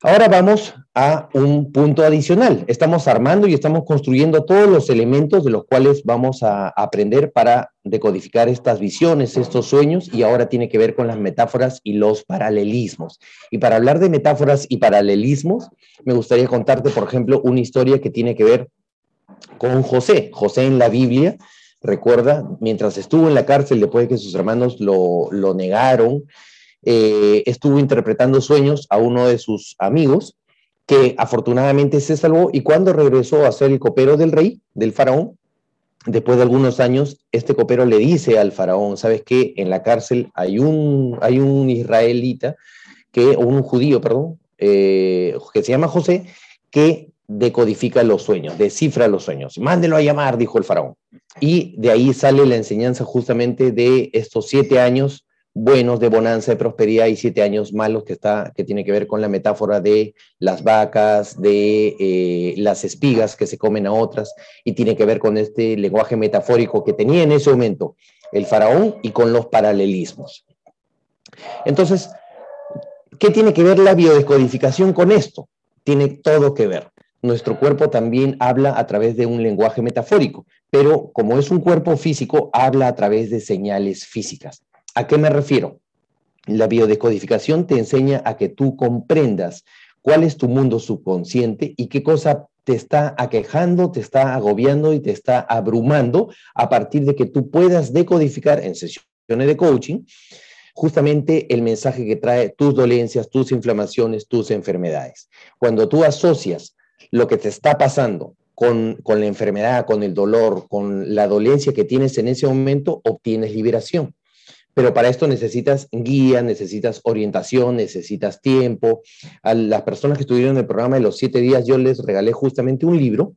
Ahora vamos a un punto adicional. Estamos armando y estamos construyendo todos los elementos de los cuales vamos a aprender para decodificar estas visiones, estos sueños, y ahora tiene que ver con las metáforas y los paralelismos. Y para hablar de metáforas y paralelismos, me gustaría contarte, por ejemplo, una historia que tiene que ver con José. José en la Biblia, recuerda, mientras estuvo en la cárcel después de que sus hermanos lo, lo negaron, eh, estuvo interpretando sueños a uno de sus amigos, que afortunadamente se salvó y cuando regresó a ser el copero del rey, del faraón, después de algunos años, este copero le dice al faraón, ¿sabes qué? En la cárcel hay un, hay un israelita, que, o un judío, perdón, eh, que se llama José, que decodifica los sueños, descifra los sueños. Mándelo a llamar, dijo el faraón. Y de ahí sale la enseñanza justamente de estos siete años buenos de bonanza, de prosperidad y siete años malos que, está, que tiene que ver con la metáfora de las vacas, de eh, las espigas que se comen a otras y tiene que ver con este lenguaje metafórico que tenía en ese momento el faraón y con los paralelismos. Entonces, ¿qué tiene que ver la biodescodificación con esto? Tiene todo que ver. Nuestro cuerpo también habla a través de un lenguaje metafórico, pero como es un cuerpo físico, habla a través de señales físicas. ¿A qué me refiero? La biodecodificación te enseña a que tú comprendas cuál es tu mundo subconsciente y qué cosa te está aquejando, te está agobiando y te está abrumando a partir de que tú puedas decodificar en sesiones de coaching justamente el mensaje que trae tus dolencias, tus inflamaciones, tus enfermedades. Cuando tú asocias lo que te está pasando con, con la enfermedad, con el dolor, con la dolencia que tienes en ese momento, obtienes liberación pero para esto necesitas guía, necesitas orientación, necesitas tiempo. A las personas que estuvieron en el programa de los siete días, yo les regalé justamente un libro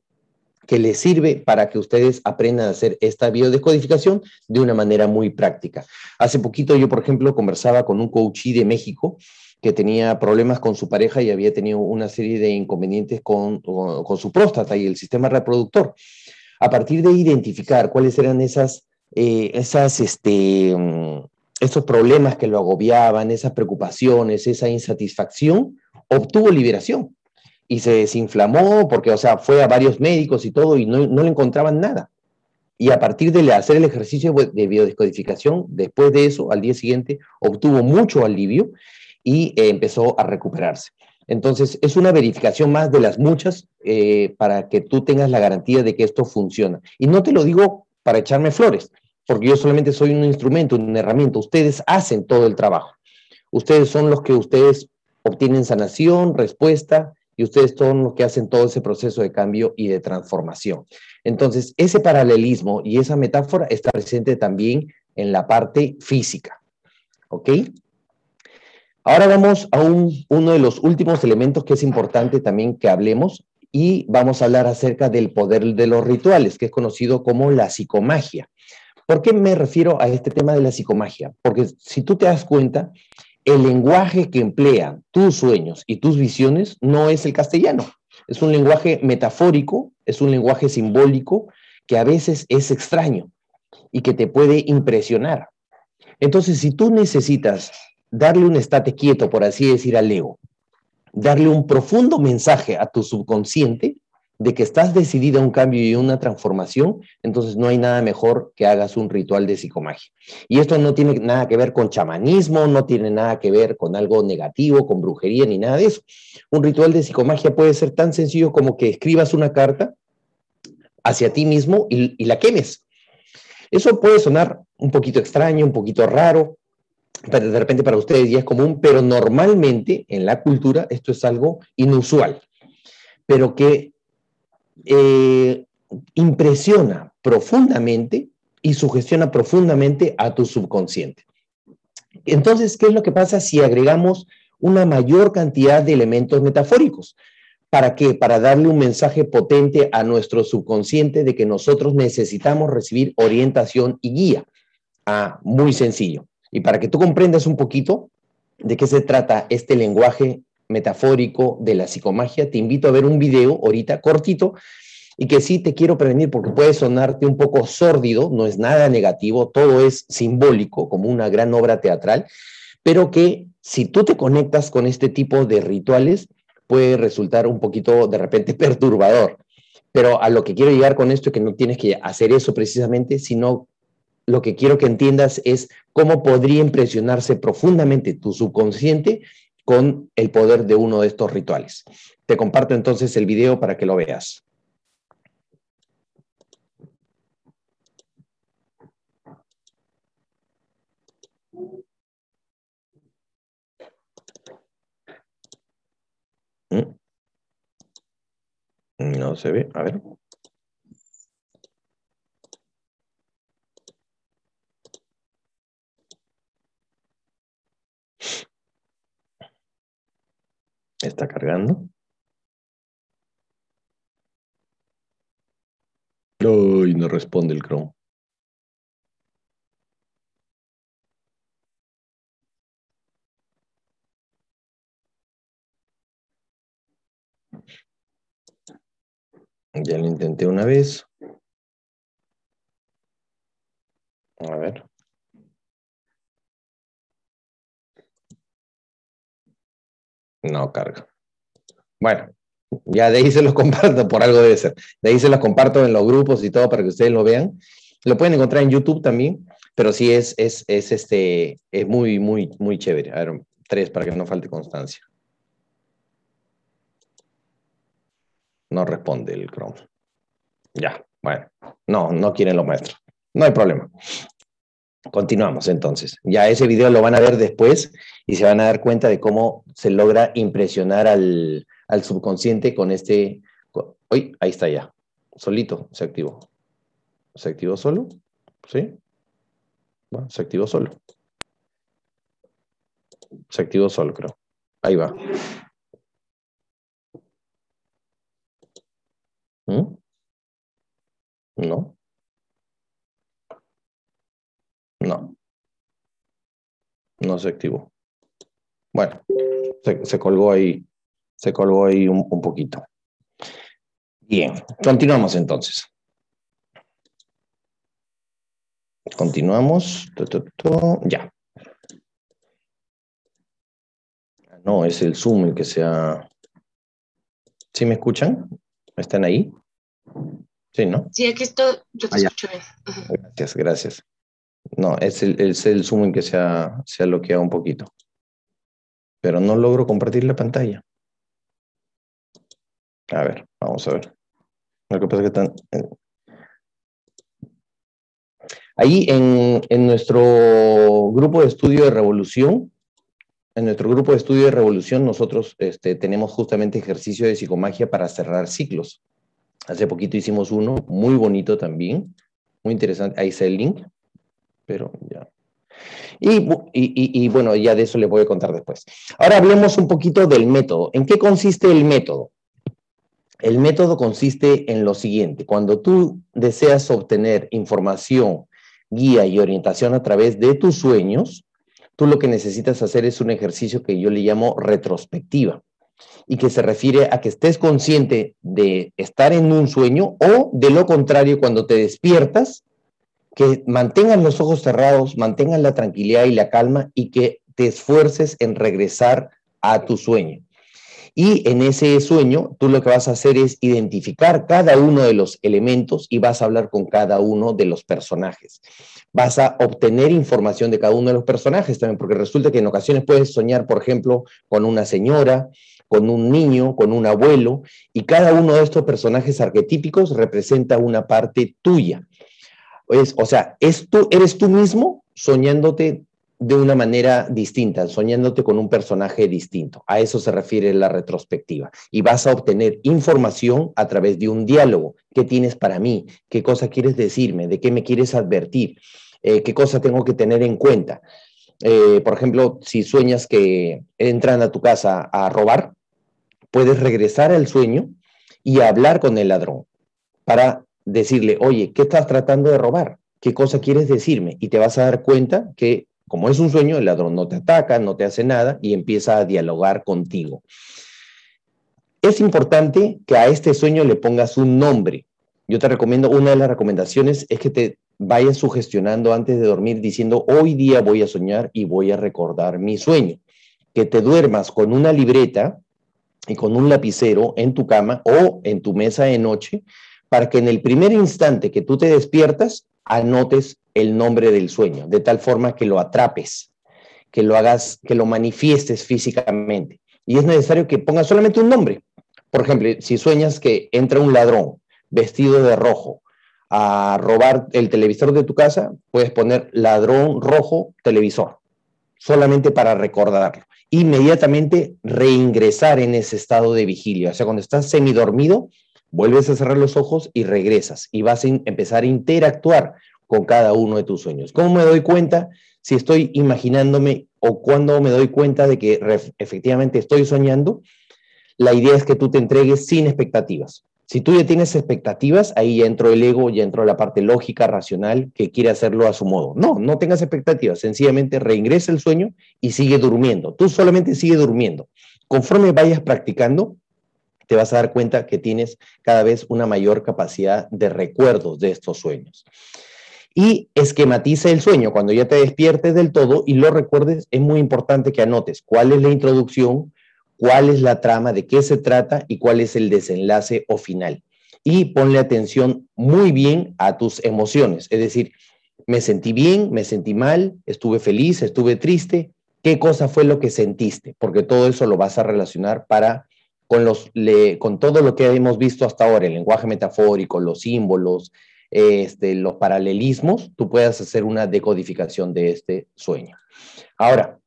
que les sirve para que ustedes aprendan a hacer esta biodescodificación de una manera muy práctica. Hace poquito yo, por ejemplo, conversaba con un coachí de México que tenía problemas con su pareja y había tenido una serie de inconvenientes con, con su próstata y el sistema reproductor. A partir de identificar cuáles eran esas eh, esas, este, mm, esos problemas que lo agobiaban, esas preocupaciones, esa insatisfacción, obtuvo liberación y se desinflamó porque, o sea, fue a varios médicos y todo y no, no le encontraban nada. Y a partir de hacer el ejercicio de biodescodificación, después de eso, al día siguiente, obtuvo mucho alivio y eh, empezó a recuperarse. Entonces, es una verificación más de las muchas eh, para que tú tengas la garantía de que esto funciona. Y no te lo digo para echarme flores, porque yo solamente soy un instrumento, una herramienta. Ustedes hacen todo el trabajo. Ustedes son los que ustedes obtienen sanación, respuesta, y ustedes son los que hacen todo ese proceso de cambio y de transformación. Entonces, ese paralelismo y esa metáfora está presente también en la parte física. ¿Ok? Ahora vamos a uno de los últimos elementos que es importante también que hablemos y vamos a hablar acerca del poder de los rituales, que es conocido como la psicomagia. ¿Por qué me refiero a este tema de la psicomagia? Porque si tú te das cuenta, el lenguaje que emplean tus sueños y tus visiones no es el castellano. Es un lenguaje metafórico, es un lenguaje simbólico que a veces es extraño y que te puede impresionar. Entonces, si tú necesitas darle un estate quieto, por así decir, al ego, darle un profundo mensaje a tu subconsciente de que estás decidida a un cambio y una transformación, entonces no hay nada mejor que hagas un ritual de psicomagia. Y esto no tiene nada que ver con chamanismo, no tiene nada que ver con algo negativo, con brujería, ni nada de eso. Un ritual de psicomagia puede ser tan sencillo como que escribas una carta hacia ti mismo y, y la quemes. Eso puede sonar un poquito extraño, un poquito raro, de repente para ustedes ya es común, pero normalmente en la cultura esto es algo inusual, pero que eh, impresiona profundamente y sugestiona profundamente a tu subconsciente. Entonces, ¿qué es lo que pasa si agregamos una mayor cantidad de elementos metafóricos? ¿Para qué? Para darle un mensaje potente a nuestro subconsciente de que nosotros necesitamos recibir orientación y guía. Ah, muy sencillo. Y para que tú comprendas un poquito de qué se trata este lenguaje metafórico de la psicomagia, te invito a ver un video ahorita cortito y que sí te quiero prevenir porque puede sonarte un poco sórdido, no es nada negativo, todo es simbólico, como una gran obra teatral, pero que si tú te conectas con este tipo de rituales, puede resultar un poquito de repente perturbador. Pero a lo que quiero llegar con esto es que no tienes que hacer eso precisamente, sino lo que quiero que entiendas es cómo podría impresionarse profundamente tu subconsciente con el poder de uno de estos rituales. Te comparto entonces el video para que lo veas. ¿Mm? No se ve, a ver. Está cargando. Uy, no responde el Chrome. Ya lo intenté una vez. A ver. No carga. Bueno, ya de ahí se los comparto, por algo debe ser. De ahí se los comparto en los grupos y todo para que ustedes lo vean. Lo pueden encontrar en YouTube también, pero sí es, es, es, este, es muy, muy, muy chévere. A ver, tres para que no falte constancia. No responde el Chrome. Ya, bueno. No, no quieren los maestros. No hay problema. Continuamos entonces. Ya ese video lo van a ver después y se van a dar cuenta de cómo se logra impresionar al, subconsciente con este... Uy, ahí está ya. Solito se activó. ¿Se activó solo? ¿Sí? Bueno, se activó solo. Se activó solo, creo. Ahí va. ¿Mm? No. No. No se activó. Bueno, se, colgó ahí, se colgó ahí un, poquito. Bien, continuamos entonces. Continuamos. Ya. No, es el Zoom el que sea. ¿Sí me escuchan? ¿Están ahí? Sí, ¿no? Sí, aquí estoy, yo te ah, escucho bien. Gracias, gracias. No, es el, el, el zoom en que se ha, se ha bloqueado un poquito. Pero no logro compartir la pantalla. A ver, vamos a ver. Lo que pasa es que están... Eh, ahí en, en nuestro grupo de estudio de revolución, en nuestro grupo de estudio de revolución, nosotros este, tenemos justamente ejercicio de psicomagia para cerrar ciclos. Hace poquito hicimos uno muy bonito también, muy interesante. Ahí está el link pero ya. Y, bueno, ya de eso le voy a contar después. Ahora hablemos un poquito del método. ¿En qué consiste el método? El método consiste en lo siguiente. Cuando tú deseas obtener información, guía y orientación a través de tus sueños, tú lo que necesitas hacer es un ejercicio que yo le llamo retrospectiva y que se refiere a que estés consciente de estar en un sueño o de lo contrario, cuando te despiertas, que mantengan los ojos cerrados, mantengan la tranquilidad y la calma y que te esfuerces en regresar a tu sueño. Y en ese sueño, tú lo que vas a hacer es identificar cada uno de los elementos y vas a hablar con cada uno de los personajes. Vas a obtener información de cada uno de los personajes también, porque resulta que en ocasiones puedes soñar, por ejemplo, con una señora, con un niño, con un abuelo, y cada uno de estos personajes arquetípicos representa una parte tuya o sea, es tú, eres tú mismo soñándote de una manera distinta, soñándote con un personaje distinto. A eso se refiere la retrospectiva. Y vas a obtener información a través de un diálogo. ¿Qué tienes para mí? ¿Qué cosa quieres decirme? ¿De qué me quieres advertir? Eh, ¿Qué cosa tengo que tener en cuenta? Eh, por ejemplo, si sueñas que entran a tu casa a robar, puedes regresar al sueño y hablar con el ladrón para decirle, oye, ¿qué estás tratando de robar? ¿Qué cosa quieres decirme? Y te vas a dar cuenta que como es un sueño, el ladrón no te ataca, no te hace nada y empieza a dialogar contigo. Es importante que a este sueño le pongas un nombre. Yo te recomiendo, una de las recomendaciones es que te vayas sugestionando antes de dormir diciendo, hoy día voy a soñar y voy a recordar mi sueño. Que te duermas con una libreta y con un lapicero en tu cama o en tu mesa de noche para que en el primer instante que tú te despiertas anotes el nombre del sueño, de tal forma que lo atrapes, que lo hagas, que lo manifiestes físicamente. Y es necesario que pongas solamente un nombre. Por ejemplo, si sueñas que entra un ladrón vestido de rojo a robar el televisor de tu casa, puedes poner ladrón rojo televisor, solamente para recordarlo. Inmediatamente reingresar en ese estado de vigilia. O sea, cuando estás semidormido, vuelves a cerrar los ojos y regresas y vas a empezar a interactuar con cada uno de tus sueños. ¿Cómo me doy cuenta si estoy imaginándome o cuando me doy cuenta de que efectivamente estoy soñando? La idea es que tú te entregues sin expectativas. Si tú ya tienes expectativas, ahí ya entró el ego, ya entró la parte lógica, racional, que quiere hacerlo a su modo. No, no tengas expectativas, sencillamente reingresa el sueño y sigue durmiendo. Tú solamente sigue durmiendo. Conforme vayas practicando, te vas a dar cuenta que tienes cada vez una mayor capacidad de recuerdos de estos sueños. Y esquematiza el sueño. Cuando ya te despiertes del todo y lo recuerdes, es muy importante que anotes cuál es la introducción, cuál es la trama, de qué se trata y cuál es el desenlace o final. Y ponle atención muy bien a tus emociones. Es decir, me sentí bien, me sentí mal, estuve feliz, estuve triste. ¿Qué cosa fue lo que sentiste? Porque todo eso lo vas a relacionar para con, los, con todo lo que hemos visto hasta ahora, el lenguaje metafórico, los símbolos, este, los paralelismos, tú puedas hacer una decodificación de este sueño. Ahora,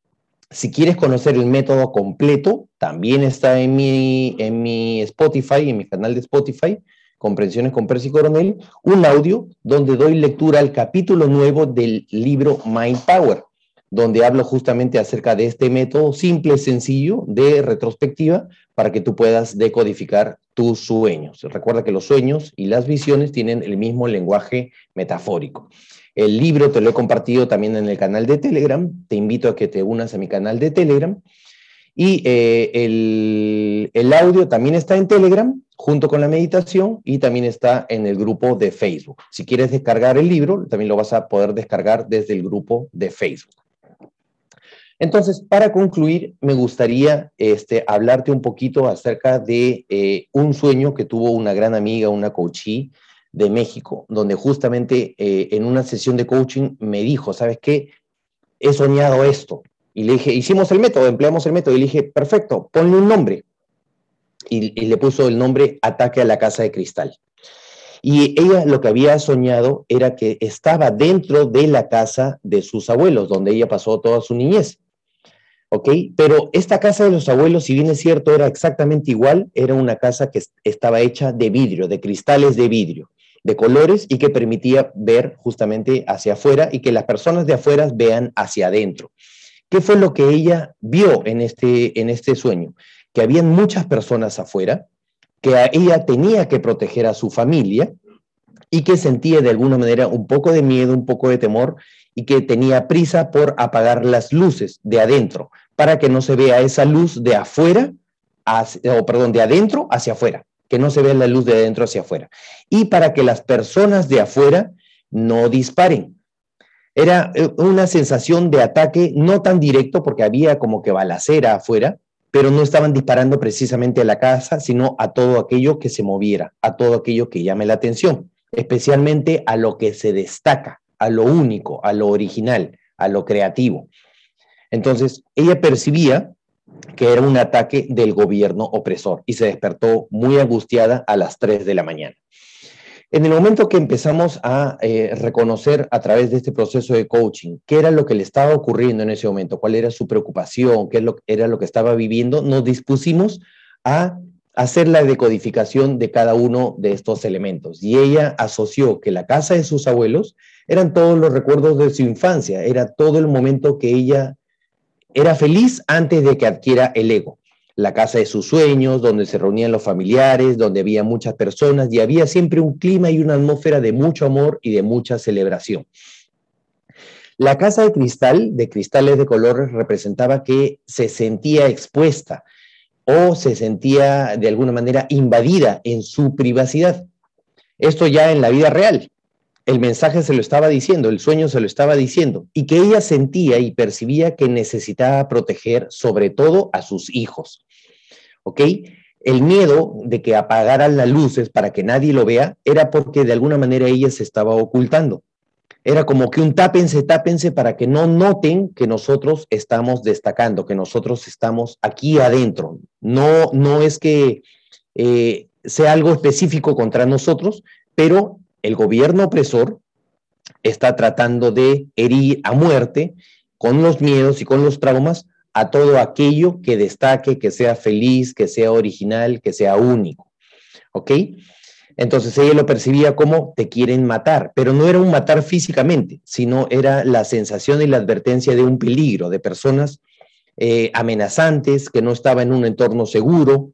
si quieres conocer el método completo, también está en mi, en mi Spotify, en mi canal de Spotify, Comprensiones con Percy Coronel, un audio donde doy lectura al capítulo nuevo del libro Mind Power donde hablo justamente acerca de este método simple, sencillo, de retrospectiva, para que tú puedas decodificar tus sueños. Recuerda que los sueños y las visiones tienen el mismo lenguaje metafórico. El libro te lo he compartido también en el canal de Telegram. Te invito a que te unas a mi canal de Telegram. Y eh, el, el audio también está en Telegram junto con la meditación y también está en el grupo de Facebook. Si quieres descargar el libro, también lo vas a poder descargar desde el grupo de Facebook. Entonces, para concluir, me gustaría este, hablarte un poquito acerca de eh, un sueño que tuvo una gran amiga, una coachee de México, donde justamente eh, en una sesión de coaching me dijo, ¿sabes qué? He soñado esto. Y le dije, hicimos el método, empleamos el método. Y le dije, perfecto, ponle un nombre. Y, y le puso el nombre Ataque a la Casa de Cristal. Y ella lo que había soñado era que estaba dentro de la casa de sus abuelos, donde ella pasó toda su niñez. ¿Ok? Pero esta casa de los abuelos, si bien es cierto, era exactamente igual, era una casa que estaba hecha de vidrio, de cristales de vidrio, de colores y que permitía ver justamente hacia afuera y que las personas de afuera vean hacia adentro. ¿Qué fue lo que ella vio en este, en este sueño? Que habían muchas personas afuera, que ella tenía que proteger a su familia y que sentía de alguna manera un poco de miedo, un poco de temor y que tenía prisa por apagar las luces de adentro para que no se vea esa luz de afuera, o perdón, de adentro hacia afuera, que no se vea la luz de adentro hacia afuera. Y para que las personas de afuera no disparen. Era eh, una sensación de ataque no tan directo porque había como que balacera afuera, pero no estaban disparando precisamente a la casa, sino a todo aquello que se moviera, a todo aquello que llame la atención, especialmente a lo que se destaca, a lo único, a lo original, a lo creativo. Entonces, ella percibía que era un ataque del gobierno opresor y se despertó muy angustiada a las 3 de la mañana. En el momento que empezamos a eh, reconocer a través de este proceso de coaching qué era lo que le estaba ocurriendo en ese momento, cuál era su preocupación, qué era lo que estaba viviendo, nos dispusimos a hacer la decodificación de cada uno de estos elementos. Y ella asoció que la casa de sus abuelos eran todos los recuerdos de su infancia, era todo el momento que ella era feliz antes de que adquiera el ego la casa de sus sueños, donde se reunían los familiares, donde había muchas personas y había siempre un clima y una atmósfera de mucho amor y de mucha celebración. La casa de cristal, de cristales de colores, representaba que se sentía expuesta o se sentía de alguna manera invadida en su privacidad. Esto ya en la vida real. El mensaje se lo estaba diciendo, el sueño se lo estaba diciendo, y que ella sentía y percibía que necesitaba proteger sobre todo a sus hijos. ¿ok? El miedo de que apagaran las luces para que nadie lo vea era porque de alguna manera ella se estaba ocultando. Era como que un tápense, tápense para que no noten que nosotros estamos destacando, que nosotros estamos aquí adentro. No, no es que eh, sea algo específico contra nosotros, pero el gobierno opresor está tratando de herir a muerte con los miedos y con los traumas a todo aquello que destaque, que sea feliz, que sea original, que sea único. ¿Ok? Entonces ella lo percibía como te quieren matar, pero no era un matar físicamente, sino era la sensación y la advertencia de un peligro, de personas eh, amenazantes, que no estaba en un entorno seguro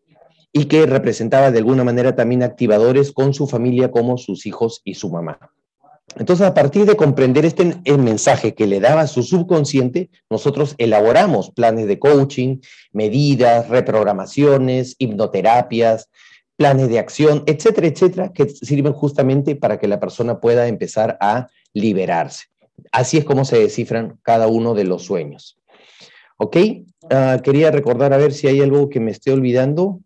y que representaba de alguna manera también activadores con su familia como sus hijos y su mamá. Entonces, a partir de comprender este mensaje que le daba su subconsciente, nosotros elaboramos planes de coaching, medidas, reprogramaciones, hipnoterapias, planes de acción, etcétera, etcétera, que sirven justamente para que la persona pueda empezar a liberarse. Así es como se descifran cada uno de los sueños. ¿Ok? Ah, quería recordar a ver si hay algo que me esté olvidando.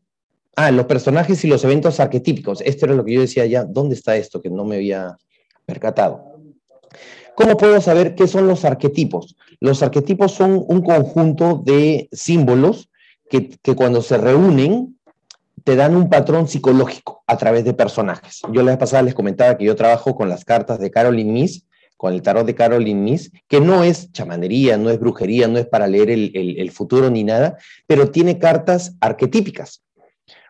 Ah, los personajes y los eventos arquetípicos. Esto era lo que yo decía ya. ¿Dónde está esto que no me había percatado. ¿Cómo puedo saber qué son los arquetipos? Los arquetipos son un conjunto de símbolos que, cuando se reúnen te dan un patrón psicológico a través de personajes. Yo la vez pasada les comentaba que yo trabajo con las cartas de Caroline Miss, con el tarot de Caroline Miss, que no es chamanería, no es brujería, no es para leer el, el futuro ni nada, pero tiene cartas arquetípicas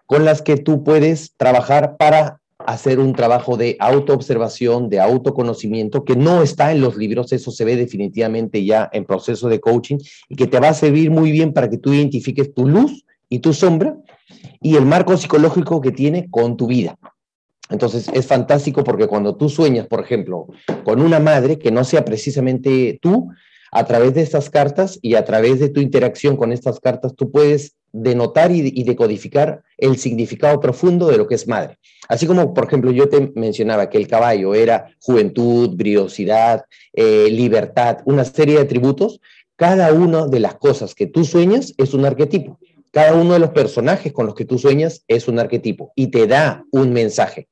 con las que tú puedes trabajar para hacer un trabajo de autoobservación, de autoconocimiento, que no está en los libros, eso se ve definitivamente ya en proceso de coaching y que te va a servir muy bien para que tú identifiques tu luz y tu sombra y el marco psicológico que tiene con tu vida. Entonces es fantástico porque cuando tú sueñas, por ejemplo, con una madre que no sea precisamente tú, a través de estas cartas y a través de tu interacción con estas cartas, tú puedes denotar y, decodificar el significado profundo de lo que es madre. Así como, por ejemplo, yo te mencionaba que el caballo era juventud, briosidad, eh, libertad, una serie de atributos, cada una de las cosas que tú sueñas es un arquetipo. Cada uno de los personajes con los que tú sueñas es un arquetipo y te da un mensaje.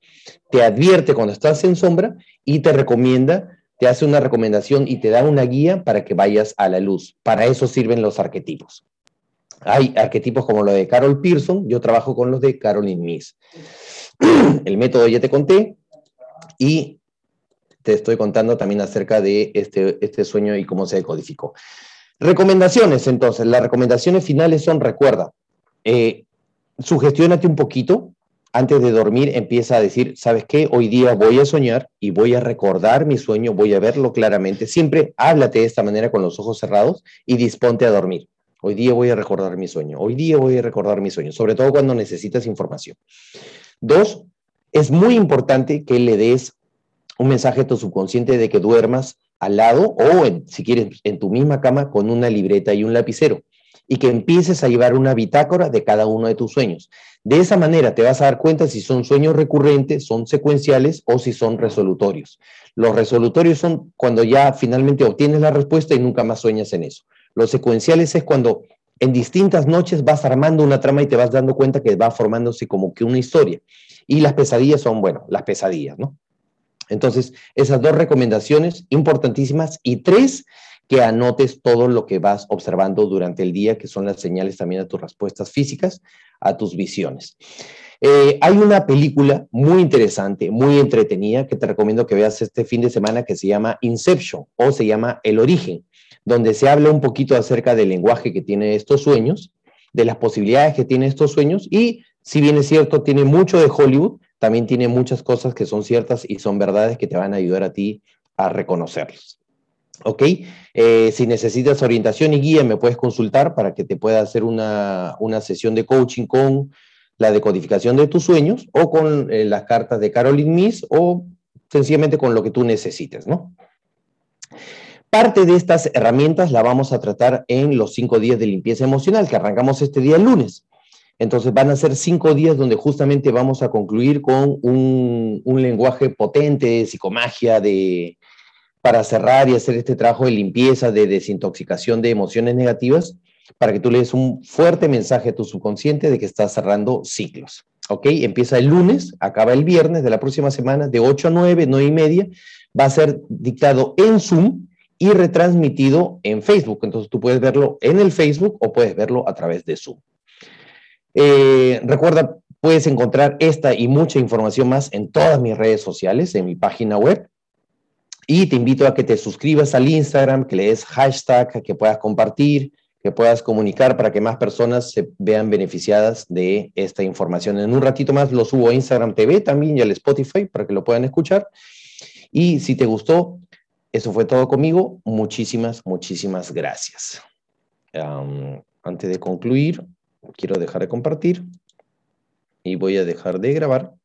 Te advierte cuando estás en sombra y te recomienda te hace una recomendación y te da una guía para que vayas a la luz. Para eso sirven los arquetipos. Hay arquetipos como lo de Carol Pearson, yo trabajo con los de Caroline Miss. El método ya te conté y te estoy contando también acerca de este, este sueño y cómo se decodificó. Recomendaciones, entonces. Las recomendaciones finales son, recuerda, eh, un poquito, antes de dormir empieza a decir, ¿sabes qué? Hoy día voy a soñar y voy a recordar mi sueño, voy a verlo claramente. Siempre háblate de esta manera con los ojos cerrados y disponte a dormir. Hoy día voy a recordar mi sueño. Hoy día voy a recordar mi sueño, sobre todo cuando necesitas información. Dos, es muy importante que le des un mensaje a tu subconsciente de que duermas al lado o, si quieres, en tu misma cama con una libreta y un lapicero y que empieces a llevar una bitácora de cada uno de tus sueños. De esa manera te vas a dar cuenta si son sueños recurrentes, son secuenciales o si son resolutorios. Los resolutorios son cuando ya finalmente obtienes la respuesta y nunca más sueñas en eso. Los secuenciales es cuando en distintas noches vas armando una trama y te vas dando cuenta que va formándose como que una historia. Y las pesadillas son, bueno, las pesadillas, ¿no? Entonces, esas dos recomendaciones importantísimas. Y tres, que anotes todo lo que vas observando durante el día, que son las señales también a tus respuestas físicas, a tus visiones. Eh, hay una película muy interesante, muy entretenida, que te recomiendo que veas este fin de semana que se llama Inception o se llama El Origen, donde se habla un poquito acerca del lenguaje que tiene estos sueños, de las posibilidades que tiene estos sueños y, si bien es cierto, tiene mucho de Hollywood, también tiene muchas cosas que son ciertas y son verdades que te van a ayudar a ti a reconocerlos. ¿Ok? Eh, si necesitas orientación y guía, me puedes consultar para que te pueda hacer una, una sesión de coaching con la decodificación de tus sueños o con eh, las cartas de Caroline Miss o sencillamente con lo que tú necesites, ¿no? Parte de estas herramientas la vamos a tratar en los cinco días de limpieza emocional que arrancamos este día lunes. Entonces van a ser cinco días donde justamente vamos a concluir con un, lenguaje potente de psicomagia, de, para cerrar y hacer este trabajo de limpieza, de desintoxicación de emociones negativas para que tú le des un fuerte mensaje a tu subconsciente de que estás cerrando ciclos. ¿Ok? Empieza el lunes, acaba el viernes de la próxima semana, de 8 a 9, 9 y media. Va a ser dictado en Zoom y retransmitido en Facebook. Entonces tú puedes verlo en el Facebook o puedes verlo a través de Zoom. Eh, recuerda, puedes encontrar esta y mucha información más en todas mis redes sociales, en mi página web. Y te invito a que te suscribas al Instagram, que le des hashtag, que puedas compartir, que puedas comunicar para que más personas se vean beneficiadas de esta información. En un ratito más lo subo a Instagram TV también y al Spotify para que lo puedan escuchar. Y si te gustó, eso fue todo conmigo. Muchísimas, muchísimas gracias. antes de concluir, quiero dejar de compartir y voy a dejar de grabar.